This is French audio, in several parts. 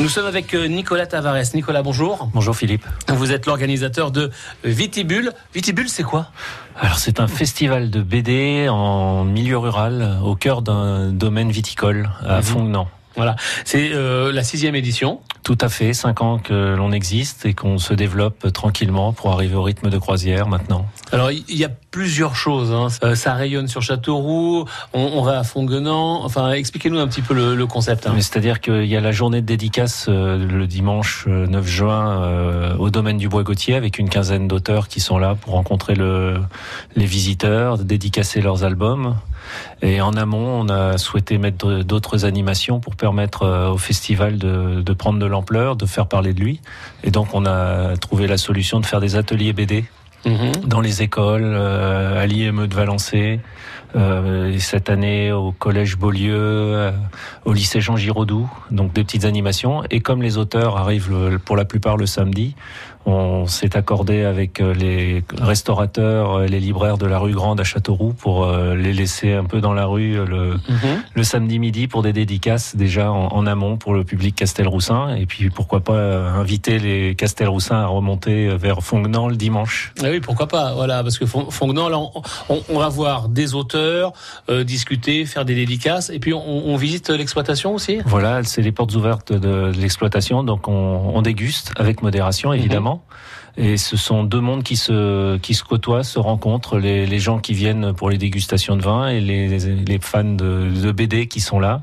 Nous sommes avec euh, Nicolas Tavares. Nicolas, bonjour. Bonjour Philippe. Vous êtes l'organisateur de Vitibule. Vitibule, c'est quoi? Alors c'est un festival de BD en milieu rural, au cœur d'un domaine viticole à Mhm. Voilà, c'est euh, la sixième édition. Tout à fait, cinq ans que l'on existe et qu'on se développe tranquillement pour arriver au rythme de croisière maintenant. Alors il y a plusieurs choses. hein. Euh, ça rayonne sur Châteauroux. On, on va à Fonguenant. Enfin, expliquez-nous un petit peu le, le concept. hein. C'est-à-dire qu'il y a la journée de dédicace euh, le dimanche euh, 9 juin au domaine du Bois-Gautier avec une quinzaine d'auteurs qui sont là pour rencontrer le, les visiteurs, dédicacer leurs albums. Et en amont, on a souhaité mettre d'autres animations pour permettre euh, au festival de, de prendre de l'ampleur, de faire parler de lui. Et donc on a trouvé la solution de faire des ateliers BD Mhm. dans les écoles, euh, à l'IME de Valençay, euh, et cette année au collège Beaulieu, euh, au lycée Jean Giraudoux, donc des petites animations. Et comme les auteurs arrivent le- pour la plupart le samedi, on s'est accordé avec euh, les restaurateurs, euh, les libraires de la rue Grande à Châteauroux pour euh, les laisser un peu dans la rue le, Mhm. le samedi midi pour des dédicaces déjà en, en amont pour le public Castelroussin et puis pourquoi pas inviter les Castelroussins à remonter vers Fontenay le dimanche. Ah oui, pourquoi pas. Voilà, parce que Fon- Fonguenant, là, on, on- on va voir des auteurs euh, discuter, faire des dédicaces, et puis on, on visite l'exploitation aussi? Voilà, c'est les portes ouvertes de, de l'exploitation, donc on, on déguste avec modération évidemment. Et ce sont deux mondes qui se qui se côtoient, se rencontrent, les, les gens qui viennent pour les dégustations de vin et les, les fans de, de BD qui sont là.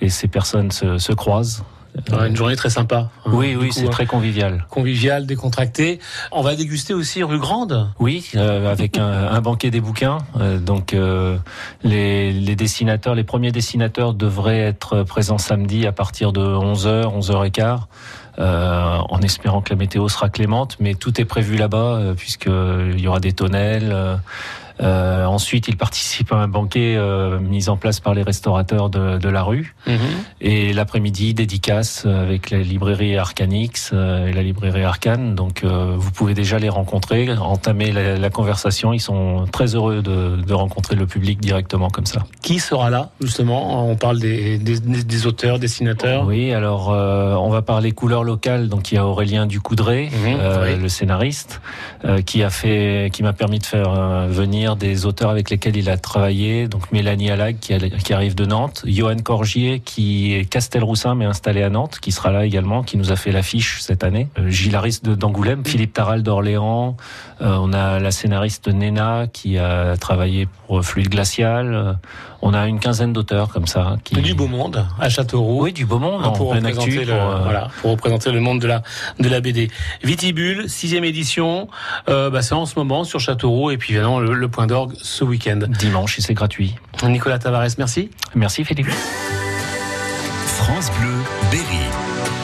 Et ces personnes se, se croisent. Ouais, Une journée très sympa. hein, oui, oui, c'est hein. très convivial. convivial, décontracté. On va déguster aussi rue Grande. Oui, euh, avec un, un banquet des bouquins. Euh, donc euh, les, les dessinateurs, les premiers dessinateurs devraient être présents samedi à partir de 11h, 11h15. Euh, en espérant que la météo sera clémente, mais tout est prévu là-bas euh, puisqu'il y aura des tonnelles. Euh, ensuite, ils participent à un banquet euh, mis en place par les restaurateurs de, de la rue. Et l'après-midi, dédicace euh, avec la librairie Arcanix et la librairie Arcane. Donc, vous pouvez déjà les rencontrer, entamer la, la conversation. Ils sont très heureux de, de rencontrer le public directement comme ça. Qui sera là, justement? On parle des, des, des auteurs, dessinateurs. Oui, alors on va parler couleurs locales. Donc, il y a Aurélien Ducoudré, Mhm, euh, oui. le scénariste, qui a fait, qui m'a permis de faire euh, des auteurs avec lesquels il a travaillé. Donc, Mélanie Allag qui, arrive de Nantes, Johan Corgier qui est Castelroussin mais installé à Nantes, qui sera là également, qui nous a fait l'affiche cette année. Euh, Gilles d'Angoulême, Philippe Taral d'Orléans. Euh, on a la scénariste Nena qui a travaillé pour Fluide Glacial. Euh, on a une quinzaine d'auteurs comme ça. Qui... Du beau monde à Châteauroux. Oui, du beau monde hein, en pour, pleine représenter actu. le, pour, euh, voilà, pour représenter le monde de la, de la BD. Vitibule, sixième édition, bah, c'est en ce moment sur Châteauroux et puis évidemment le, le ce week-end. Dimanche et c'est gratuit. Nicolas Tavares, merci. Merci Philippe. France Bleu, Berry.